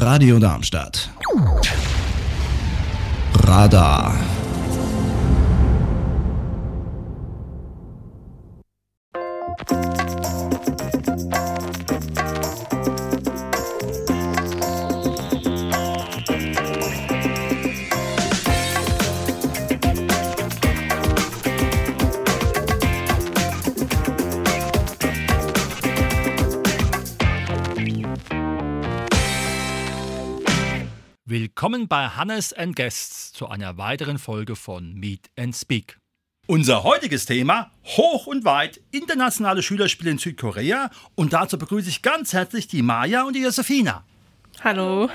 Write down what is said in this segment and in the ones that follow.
Radio Darmstadt. Radar. Willkommen bei Hannes and Guests zu einer weiteren Folge von Meet and Speak. Unser heutiges Thema: Hoch und weit internationale Schülerspiele in Südkorea. Und dazu begrüße ich ganz herzlich die Maja und die Josefina. Hallo.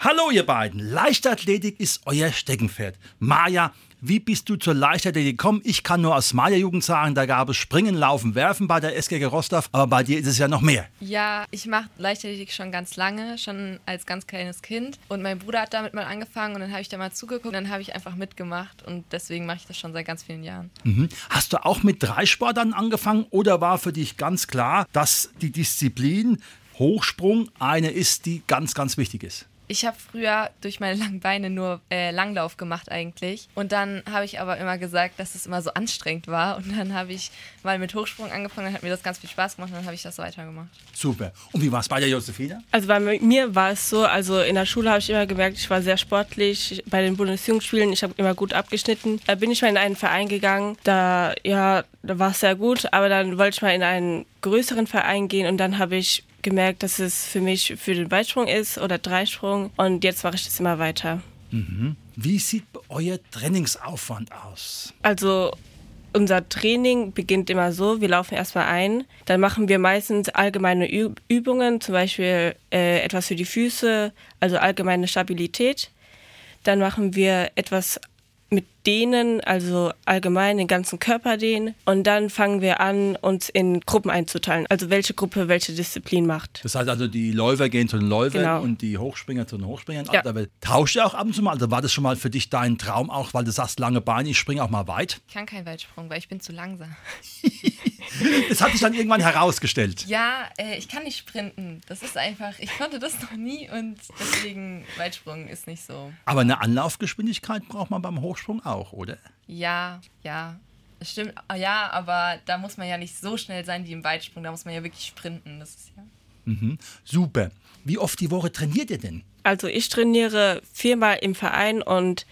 Hallo, ihr beiden. Leichtathletik ist euer Steckenpferd. Maja, wie bist du zur Leichtathletik gekommen? Ich kann nur aus meiner Jugend sagen, da gab es Springen, Laufen, Werfen bei der SGG Rostov, aber bei dir ist es ja noch mehr. Ja, ich mache Leichtathletik schon ganz lange, schon als ganz kleines Kind. Und mein Bruder hat damit mal angefangen und dann habe ich da mal zugeguckt und dann habe ich einfach mitgemacht und deswegen mache ich das schon seit ganz vielen Jahren. Mhm. Hast du auch mit drei Sportarten angefangen oder war für dich ganz klar, dass die Disziplin Hochsprung eine ist, die ganz, ganz wichtig ist? Ich habe früher durch meine langen Beine nur äh, Langlauf gemacht eigentlich. Und dann habe ich aber immer gesagt, dass es immer so anstrengend war. Und dann habe ich mal mit Hochsprung angefangen, dann hat mir das ganz viel Spaß gemacht und dann habe ich das weitergemacht. Super. Und wie war es bei der Josefina? Also bei mir war es so, also in der Schule habe ich immer gemerkt, ich war sehr sportlich. Bei den Bundesjugendspielen, ich habe immer gut abgeschnitten. Da bin ich mal in einen Verein gegangen, da, ja, da war es sehr gut, aber dann wollte ich mal in einen größeren Verein gehen und dann habe ich gemerkt, dass es für mich für den Weitsprung ist oder Dreisprung und jetzt mache ich das immer weiter. Mhm. Wie sieht euer Trainingsaufwand aus? Also unser Training beginnt immer so, wir laufen erstmal ein, dann machen wir meistens allgemeine Übungen, zum Beispiel äh, etwas für die Füße, also allgemeine Stabilität. Dann machen wir etwas mit dehnen, also allgemein den ganzen Körper dehnen. Und dann fangen wir an, uns in Gruppen einzuteilen. Also welche Gruppe welche Disziplin macht. Das heißt also, die Läufer gehen zu den Läufern Genau. und die Hochspringer zu den Hochspringern. Ja. Aber tauscht ihr auch ab und zu mal? Also war das schon mal für dich dein Traum auch, weil du sagst, lange Beine, ich springe auch mal weit? Ich kann keinen Weitsprung, weil ich bin zu langsam. Das hat sich dann irgendwann herausgestellt. Ja, äh, ich kann nicht sprinten. Das ist einfach, ich konnte das noch nie und deswegen Weitsprung ist nicht so. Aber eine Anlaufgeschwindigkeit braucht man beim Hochsprung auch, oder? Ja, ja. Das stimmt, Ah, ja, aber da muss man ja nicht so schnell sein wie im Weitsprung. Da muss man ja wirklich sprinten. Das ist ja. Mhm. Super. Wie oft die Woche trainiert ihr denn? Also ich trainiere viermal im Verein und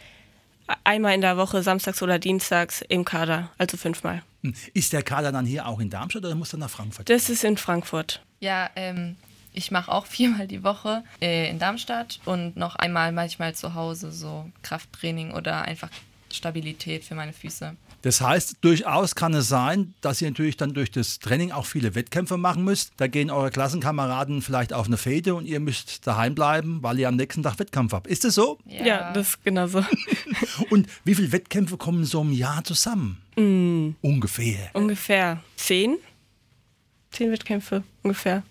einmal in der Woche, samstags oder dienstags im Kader, also fünfmal. Hm. Ist der Kader dann hier auch in Darmstadt oder muss er nach Frankfurt? Das ist in Frankfurt. Ja, ähm, ich mache auch viermal die Woche äh, in Darmstadt und noch einmal manchmal zu Hause so Krafttraining oder einfach Stabilität für meine Füße. Das heißt, durchaus kann es sein, dass ihr natürlich dann durch das Training auch viele Wettkämpfe machen müsst. Da gehen eure Klassenkameraden vielleicht auf eine Fete und ihr müsst daheim bleiben, weil ihr am nächsten Tag Wettkampf habt. Ist das so? Ja, das ist genau so. Und wie viele Wettkämpfe kommen so im Jahr zusammen? Ungefähr. ungefähr zehn. Zehn Wettkämpfe ungefähr.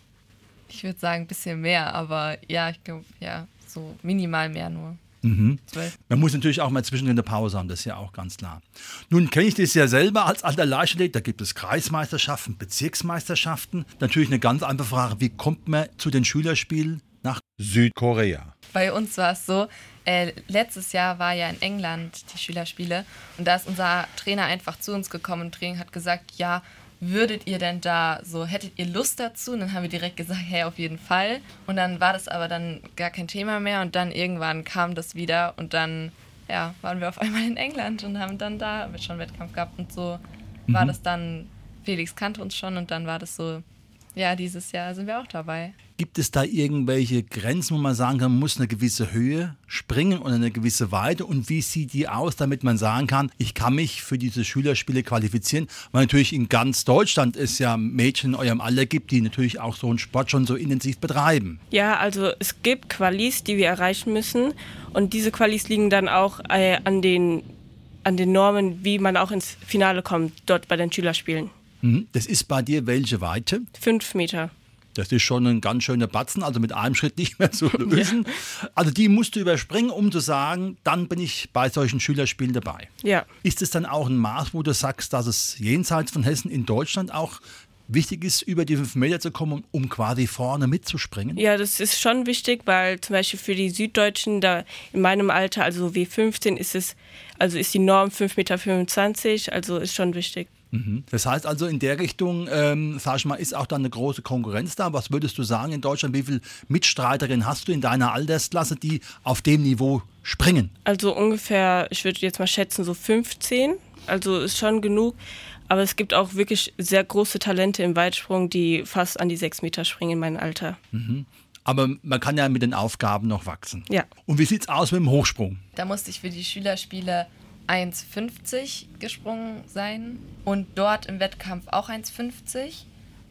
Ich würde sagen, ein bisschen mehr, aber ja, ich glaube, ja, so minimal mehr nur. Zwölf. Man muss natürlich auch mal zwischendrin eine Pause haben, das ist ja auch ganz klar. Nun kenne ich das ja selber als alter Leichtathlet, da gibt es Kreismeisterschaften, Bezirksmeisterschaften. Natürlich eine ganz einfache Frage, wie kommt man zu den Schülerspielen nach Südkorea? Bei uns war es so, äh, letztes Jahr war ja in England die Schülerspiele und da ist unser Trainer einfach zu uns gekommen und Training hat gesagt, ja, würdet ihr denn da so, hättet ihr Lust dazu? Und dann haben wir direkt gesagt, hey, auf jeden Fall. Und dann war das aber dann gar kein Thema mehr und dann irgendwann kam das wieder und dann, ja, waren wir auf einmal in England und haben dann da schon Wettkampf gehabt und so war das dann, Felix kannte uns schon und dann war das so, ja, dieses Jahr sind wir auch dabei. Gibt es da irgendwelche Grenzen, wo man sagen kann, man muss eine gewisse Höhe springen oder eine gewisse Weite? Und wie sieht die aus, damit man sagen kann, ich kann mich für diese Schülerspiele qualifizieren? Weil natürlich in ganz Deutschland es ja Mädchen in eurem Alter gibt, die natürlich auch so einen Sport schon so intensiv betreiben. Ja, also es gibt Qualis, die wir erreichen müssen. Und diese Qualis liegen dann auch äh, an, den, an den Normen, wie man auch ins Finale kommt, dort bei den Schülerspielen. Mhm. Das ist bei dir welche Weite? Fünf Meter. Das ist schon ein ganz schöner Batzen, also mit einem Schritt nicht mehr zu lösen. Also die musst du überspringen, um zu sagen, dann bin ich bei solchen Schülerspielen dabei. Ja. Ist es dann auch ein Maß, wo du sagst, dass es jenseits von Hessen in Deutschland auch wichtig ist, über die fünf Meter zu kommen, um quasi vorne mitzuspringen? Ja, das ist schon wichtig, weil zum Beispiel für die Süddeutschen, da in meinem Alter, also W15, ist es, also ist die Norm 5,25 Meter, also ist schon wichtig. Mhm. Das heißt also in der Richtung, ähm, sag ich mal, ist auch dann eine große Konkurrenz da. Was würdest du sagen in Deutschland? Wie viele Mitstreiterinnen hast du in deiner Altersklasse, die auf dem Niveau springen? Also ungefähr, ich würde jetzt mal schätzen, so 15. Also ist schon genug. Aber es gibt auch wirklich sehr große Talente im Weitsprung, die fast an die sechs Meter springen in meinem Alter. Mhm. Aber man kann ja mit den Aufgaben noch wachsen. Ja. Und wie sieht es aus mit dem Hochsprung? Da musste ich für die Schülerspiele 1,50 gesprungen sein und dort im Wettkampf auch 1,50.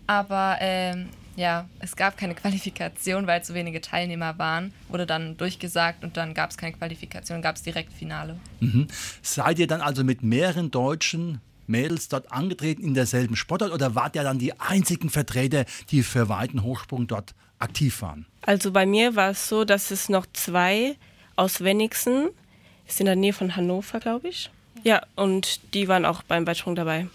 Aber ähm, ja, es gab keine Qualifikation, weil zu wenige Teilnehmer waren. Wurde dann durchgesagt und dann gab es keine Qualifikation, gab es direkt Finale. Mhm. Seid ihr dann also mit mehreren deutschen Mädels dort angetreten in derselben Sportart oder wart ihr dann die einzigen Vertreter, die für weiten Hochsprung dort aktiv waren? Also bei mir war es so, dass es noch zwei aus Wenigsen, ist in der Nähe von Hannover, glaube ich. Ja, und die waren auch beim Weitsprung dabei.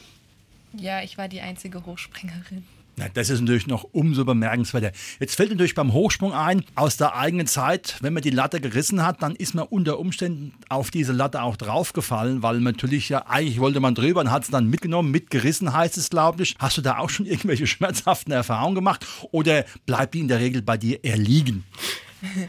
Ja, ich war die einzige Hochspringerin. Ja, das ist natürlich noch umso bemerkenswerter. Jetzt fällt natürlich beim Hochsprung ein, aus der eigenen Zeit, wenn man die Latte gerissen hat, dann ist man unter Umständen auf diese Latte auch draufgefallen, weil natürlich ja, eigentlich wollte man drüber und hat es dann mitgenommen, mitgerissen heißt es, glaube ich. Hast du da auch schon irgendwelche schmerzhaften Erfahrungen gemacht oder bleibt die in der Regel bei dir erliegen?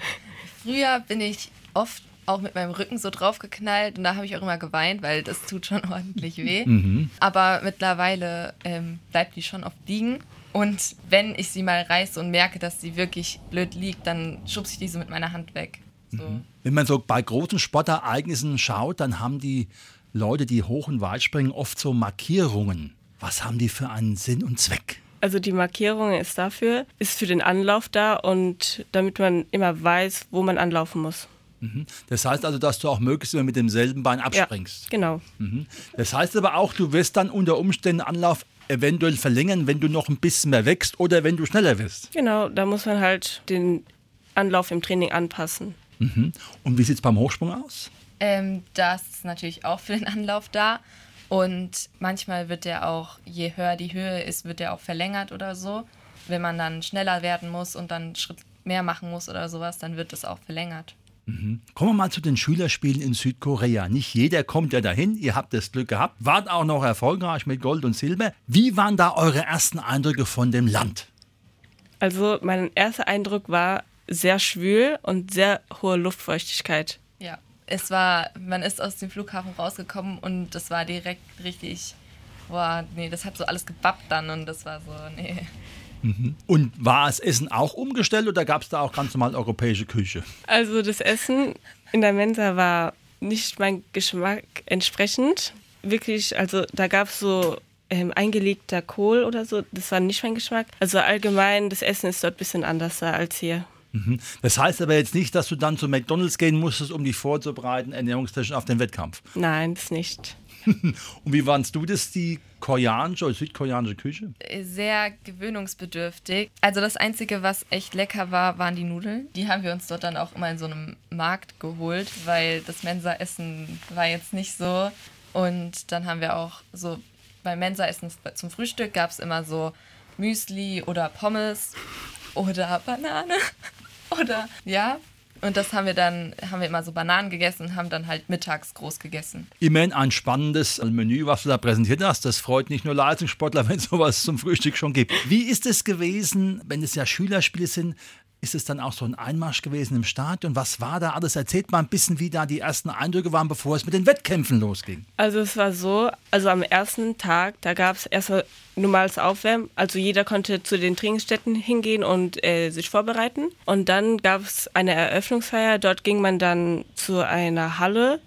Früher bin ich oft auch mit meinem Rücken so draufgeknallt und da habe ich auch immer geweint, weil das tut schon ordentlich weh. Mhm. Aber mittlerweile ähm, bleibt die schon oft liegen. Und wenn ich sie mal reiße und merke, dass sie wirklich blöd liegt, dann schubse ich die so mit meiner Hand weg. So. Mhm. Wenn man so bei großen Sportereignissen schaut, dann haben die Leute, die hoch und weit springen, oft so Markierungen. Was haben die für einen Sinn und Zweck? Also die Markierung ist dafür, ist für den Anlauf da und damit man immer weiß, wo man anlaufen muss. Mhm. Das heißt also, dass du auch möglichst immer mit demselben Bein abspringst. Ja, genau. Mhm. Das heißt aber auch, du wirst dann unter Umständen Anlauf eventuell verlängern, wenn du noch ein bisschen mehr wächst oder wenn du schneller wirst. Genau, da muss man halt den Anlauf im Training anpassen. Mhm. Und wie sieht es beim Hochsprung aus? Ähm, das ist natürlich auch für den Anlauf da. Und manchmal wird der auch, je höher die Höhe ist, wird der auch verlängert oder so. Wenn man dann schneller werden muss und dann einen Schritt mehr machen muss oder sowas, dann wird es auch verlängert. Mhm. Kommen wir mal zu den Schülerspielen in Südkorea. Nicht jeder kommt ja dahin. Ihr habt das Glück gehabt, wart auch noch erfolgreich mit Gold und Silber. Wie waren da eure ersten Eindrücke von dem Land? Also mein erster Eindruck war sehr schwül und sehr hohe Luftfeuchtigkeit. Ja, es war, man ist aus dem Flughafen rausgekommen und das war direkt richtig, boah, nee, das hat so alles gebappt dann und das war so, nee. Mhm. Und war das Essen auch umgestellt oder gab es da auch ganz normal europäische Küche? Also das Essen in der Mensa war nicht mein Geschmack entsprechend. Wirklich, also da gab es so ähm, eingelegter Kohl oder so, das war nicht mein Geschmack. Also allgemein, das Essen ist dort ein bisschen anders da als hier. Mhm. Das heißt aber jetzt nicht, dass du dann zu McDonalds gehen musstest, um dich vorzubereiten, ernährungstechnisch auf den Wettkampf. Nein, das nicht. Und wie warst du das, die koreanische oder südkoreanische Küche? Sehr gewöhnungsbedürftig. Also das Einzige, was echt lecker war, waren die Nudeln. Die haben wir uns dort dann auch immer in so einem Markt geholt, weil das Mensa-Essen war jetzt nicht so. Und dann haben wir auch so beim Mensa-Essen zum Frühstück gab es immer so Müsli oder Pommes oder Banane oder ja, und das haben wir dann, haben wir immer so Bananen gegessen und haben dann halt mittags groß gegessen. Immerhin ein spannendes Menü, was du da präsentiert hast. Das freut nicht nur Leistungssportler, wenn es sowas zum Frühstück schon gibt. Wie ist es gewesen, wenn es ja Schülerspiele sind, ist es dann auch so ein Einmarsch gewesen im Stadion? Was war da alles? Erzählt mal ein bisschen, wie da die ersten Eindrücke waren, bevor es mit den Wettkämpfen losging. Also es war so, also am ersten Tag, da gab es erstmal normales Aufwärmen. Also jeder konnte zu den Trainingsstätten hingehen und äh, sich vorbereiten. Und dann gab es eine Eröffnungsfeier. Dort ging man dann zu einer Halle.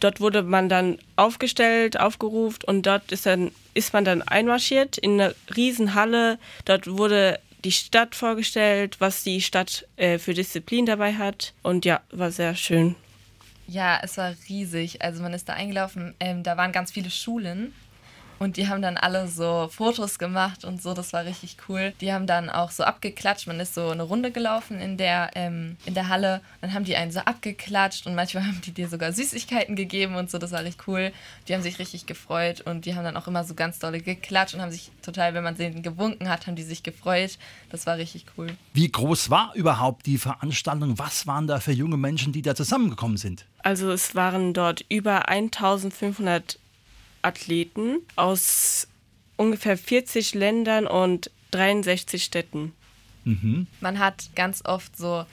Dort wurde man dann aufgestellt, aufgerufen und dort ist, dann, ist man dann einmarschiert in eine Riesenhalle. Dort wurde die Stadt vorgestellt, was die Stadt äh, für Disziplin dabei hat. Und ja, war sehr schön. Ja, es war riesig. Also man ist da eingelaufen. Ähm, da waren ganz viele Schulen. Und die haben dann alle so Fotos gemacht und so, das war richtig cool. Die haben dann auch so abgeklatscht. Man ist so eine Runde gelaufen in der, ähm, in der Halle. Dann haben die einen so abgeklatscht und manchmal haben die dir sogar Süßigkeiten gegeben und so, das war richtig cool. Die haben sich richtig gefreut und die haben dann auch immer so ganz dolle geklatscht und haben sich total, wenn man denen gewunken hat, haben die sich gefreut. Das war richtig cool. Wie groß war überhaupt die Veranstaltung? Was waren da für junge Menschen, die da zusammengekommen sind? Also es waren dort über 1500 Athleten aus ungefähr 40 Ländern und 63 Städten. Mhm. Man hat ganz oft so,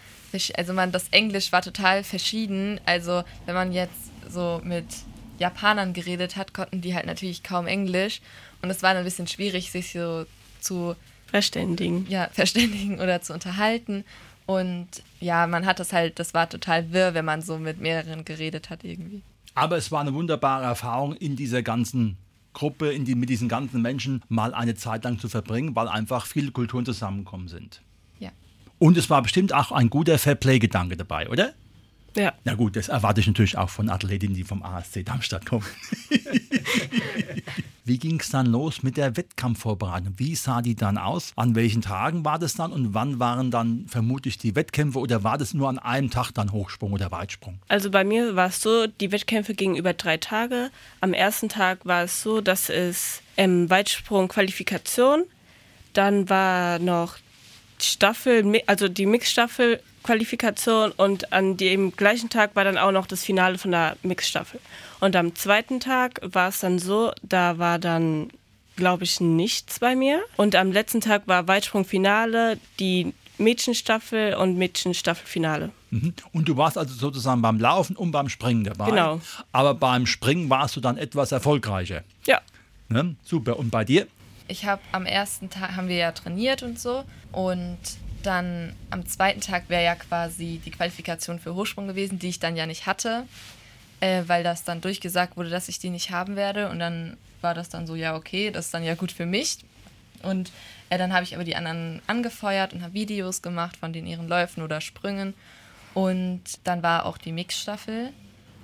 also man, das Englisch war total verschieden. Also wenn man jetzt so mit Japanern geredet hat, konnten die halt natürlich kaum Englisch. Und es war dann ein bisschen schwierig, sich so zu verständigen. Ja, verständigen oder zu unterhalten. Und ja, man hat das halt, das war total wirr, wenn man so mit mehreren geredet hat irgendwie. Aber es war eine wunderbare Erfahrung, in dieser ganzen Gruppe, in die, mit diesen ganzen Menschen mal eine Zeit lang zu verbringen, weil einfach viele Kulturen zusammengekommen sind. Ja. Und es war bestimmt auch ein guter Fairplay-Gedanke dabei, oder? Ja. Na gut, das erwarte ich natürlich auch von Athletinnen, die vom ASC Darmstadt kommen. Wie ging es dann los mit der Wettkampfvorbereitung? Wie sah die dann aus? An welchen Tagen war das dann und wann waren dann vermutlich die Wettkämpfe oder war das nur an einem Tag dann Hochsprung oder Weitsprung? Also bei mir war es so, die Wettkämpfe gingen über drei Tage. Am ersten Tag war es so, dass es ähm, Weitsprung Qualifikation, dann war noch Staffel, also die Mixstaffel Qualifikation und an dem gleichen Tag war dann auch noch das Finale von der Mixstaffel. Und am zweiten Tag war es dann so, da war dann, glaube ich, nichts bei mir. Und am letzten Tag war Weitsprungfinale, die Mädchenstaffel und Mädchenstaffelfinale. Mhm. Und du warst also sozusagen beim Laufen und beim Springen dabei. Genau. Aber beim Springen warst du dann etwas erfolgreicher. Ja. Ne? Super. Und bei dir? Ich habe am ersten Tag haben wir ja trainiert und so und dann am zweiten Tag wäre ja quasi die Qualifikation für Hochsprung gewesen, die ich dann ja nicht hatte, äh, weil das dann durchgesagt wurde, dass ich die nicht haben werde. Und dann war das dann so, ja, okay, das ist dann ja gut für mich. Und äh, dann habe ich aber die anderen angefeuert und habe Videos gemacht von den ihren Läufen oder Sprüngen. Und dann war auch die Mixstaffel,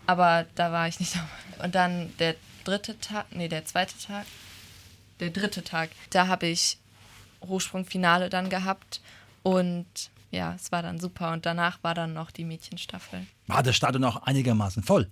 aber da war ich nicht dabei. Und dann der dritte Tag, nee, der zweite Tag, der dritte Tag, da habe ich Hochsprungfinale dann gehabt und ja, es war dann super. Und danach war dann noch die Mädchenstaffel. War das Stadion auch einigermaßen voll?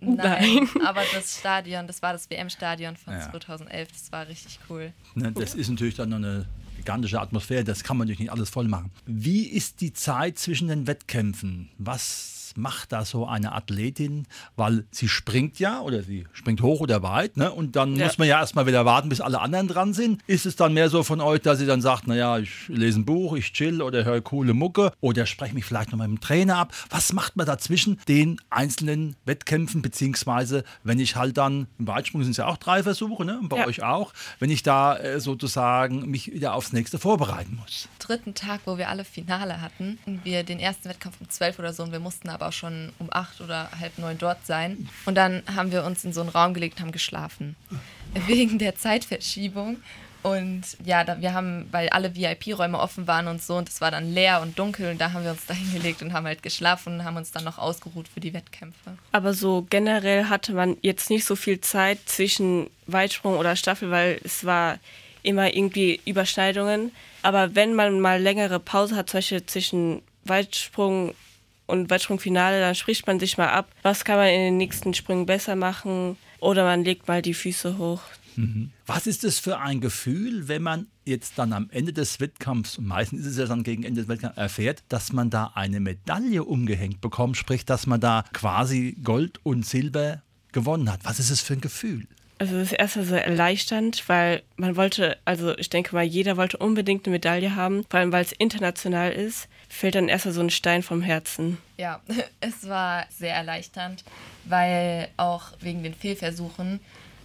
Nein, aber das Stadion, das war das WM-Stadion von ja. 2011, das war richtig cool. Ne, das ist natürlich dann noch eine gigantische Atmosphäre, das kann man natürlich nicht alles voll machen. Wie ist die Zeit zwischen den Wettkämpfen? Was macht da so eine Athletin? Weil sie springt ja oder sie springt hoch oder weit, ne? Und dann ja. muss man ja erstmal wieder warten, bis alle anderen dran sind. Ist es dann mehr so von euch, dass sie dann sagt, naja, ich lese ein Buch, ich chill oder höre coole Mucke oder spreche mich vielleicht noch mit dem Trainer ab? Was macht man dazwischen den einzelnen Wettkämpfen, beziehungsweise wenn ich halt dann, im Weitsprung sind es ja auch drei Versuche, ne? Und bei ja. euch auch, wenn ich da äh, sozusagen mich wieder aufs nächste vorbereiten muss. Dritten Tag, wo wir alle Finale hatten, wir den ersten Wettkampf um zwölf oder so und wir mussten aber aber auch schon um acht oder halb neun dort sein. Und dann haben wir uns in so einen Raum gelegt haben geschlafen. Wegen der Zeitverschiebung. Und ja, da, wir haben, weil alle VIP-Räume offen waren und so, und es war dann leer und dunkel, und da haben wir uns da hingelegt und haben halt geschlafen und haben uns dann noch ausgeruht für die Wettkämpfe. Aber so generell hatte man jetzt nicht so viel Zeit zwischen Weitsprung oder Staffel, weil es war immer irgendwie Überschneidungen. Aber wenn man mal längere Pause hat, zum Beispiel zwischen Weitsprung und Weitsprungfinale, dann spricht man sich mal ab, was kann man in den nächsten Sprüngen besser machen oder man legt mal die Füße hoch. Mhm. Was ist es für ein Gefühl, wenn man jetzt dann am Ende des Wettkampfs, meistens ist es ja dann gegen Ende des Wettkampfs, erfährt, dass man da eine Medaille umgehängt bekommt, sprich, dass man da quasi Gold und Silber gewonnen hat. Was ist es für ein Gefühl? Also das erste so erleichternd, weil man wollte, also ich denke mal, jeder wollte unbedingt eine Medaille haben, vor allem weil es international ist, fällt dann erstmal so ein Stein vom Herzen. Ja, es war sehr erleichternd, weil auch wegen den Fehlversuchen,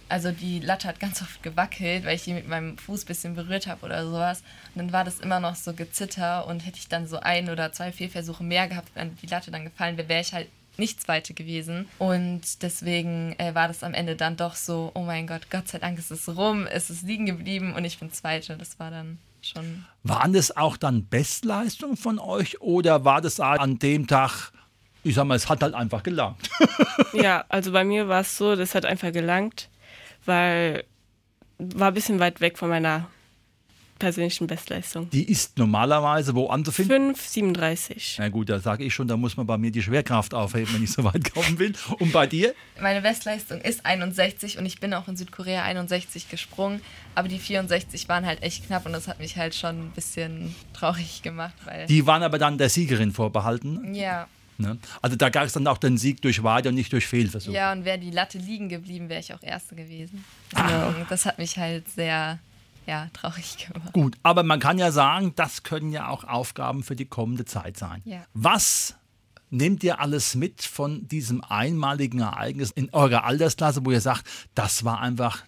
also die Latte hat ganz oft gewackelt, weil ich die mit meinem Fuß ein bisschen berührt habe oder sowas. Und dann war das immer noch so gezitter und hätte ich dann so ein oder zwei Fehlversuche mehr gehabt, wenn die Latte dann gefallen wäre, wäre ich halt nicht Zweite gewesen. Und deswegen äh, war das am Ende dann doch so, oh mein Gott, Gott sei Dank ist es rum, es ist liegen geblieben und ich bin Zweite. Das war dann schon. Waren das auch dann Bestleistungen von euch oder war das an dem Tag, ich sag mal, es hat halt einfach gelangt? ja, also bei mir war es so, das hat einfach gelangt, weil war ein bisschen weit weg von meiner persönlichen Bestleistung. Die ist normalerweise wo anzufinden? 5,37. Na gut, da sage ich schon, da muss man bei mir die Schwerkraft aufheben, wenn ich so weit kommen will. Und bei dir? Meine Bestleistung ist 61 und ich bin auch in Südkorea 61 gesprungen, aber die 64 waren halt echt knapp und das hat mich halt schon ein bisschen traurig gemacht, weil Die waren aber dann der Siegerin vorbehalten. ja, Ne? Also da gab es dann auch den Sieg durch Weide und nicht durch Fehlversuch. ja und wäre die Latte liegen geblieben, wäre ich auch Erste gewesen. Deswegen, das hat mich halt sehr ja, traurig gemacht. Gut, aber man kann ja sagen, das können ja auch Aufgaben für die kommende Zeit sein. Ja. Was nehmt ihr alles mit von diesem einmaligen Ereignis in eurer Altersklasse, wo ihr sagt, das war einfach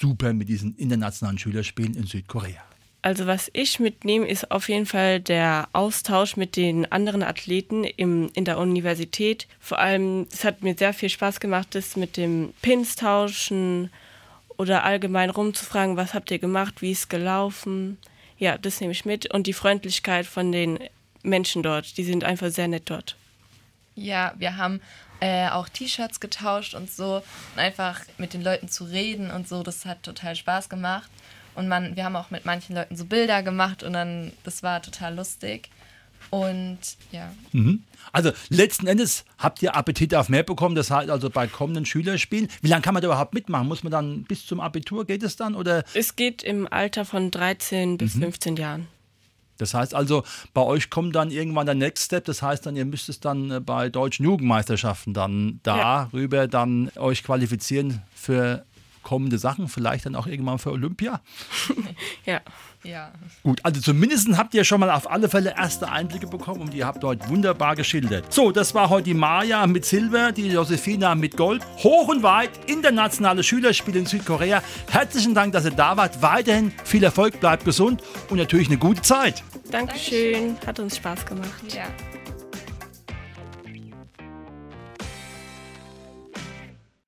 super mit diesen internationalen Schülerspielen in Südkorea? Also was ich mitnehme, ist auf jeden Fall der Austausch mit den anderen Athleten im, in der Universität. Vor allem, es hat mir sehr viel Spaß gemacht, das mit dem Pins tauschen oder allgemein rumzufragen, was habt ihr gemacht, wie ist gelaufen. Ja, das nehme ich mit. Und die Freundlichkeit von den Menschen dort, die sind einfach sehr nett dort. Ja, wir haben äh, auch T-Shirts getauscht und so und einfach mit den Leuten zu reden und so, das hat total Spaß gemacht. Und man, wir haben auch mit manchen Leuten so Bilder gemacht und dann, das war total lustig. Und ja, Also letzten Endes habt ihr Appetit auf mehr bekommen, das heißt also bei kommenden Schülerspielen. Wie lange kann man da überhaupt mitmachen? Muss man dann bis zum Abitur, geht es dann? Oder Es geht im Alter von 13 bis 15 Jahren. Das heißt also, bei euch kommt dann irgendwann der Next Step. Das heißt dann, ihr müsst es dann äh, bei deutschen Jugendmeisterschaften dann darüber dann euch qualifizieren für kommende Sachen, vielleicht dann auch irgendwann für Olympia. Ja. ja. Gut, also zumindest habt ihr schon mal auf alle Fälle erste Einblicke bekommen und ihr habt heute wunderbar geschildert. So, das war heute die Maja mit Silber, die Josefina mit Gold. Hoch und weit internationale Schülerspiele in Südkorea. Herzlichen Dank, dass ihr da wart. Weiterhin viel Erfolg, bleibt gesund und natürlich eine gute Zeit. Dankeschön, hat uns Spaß gemacht. ja.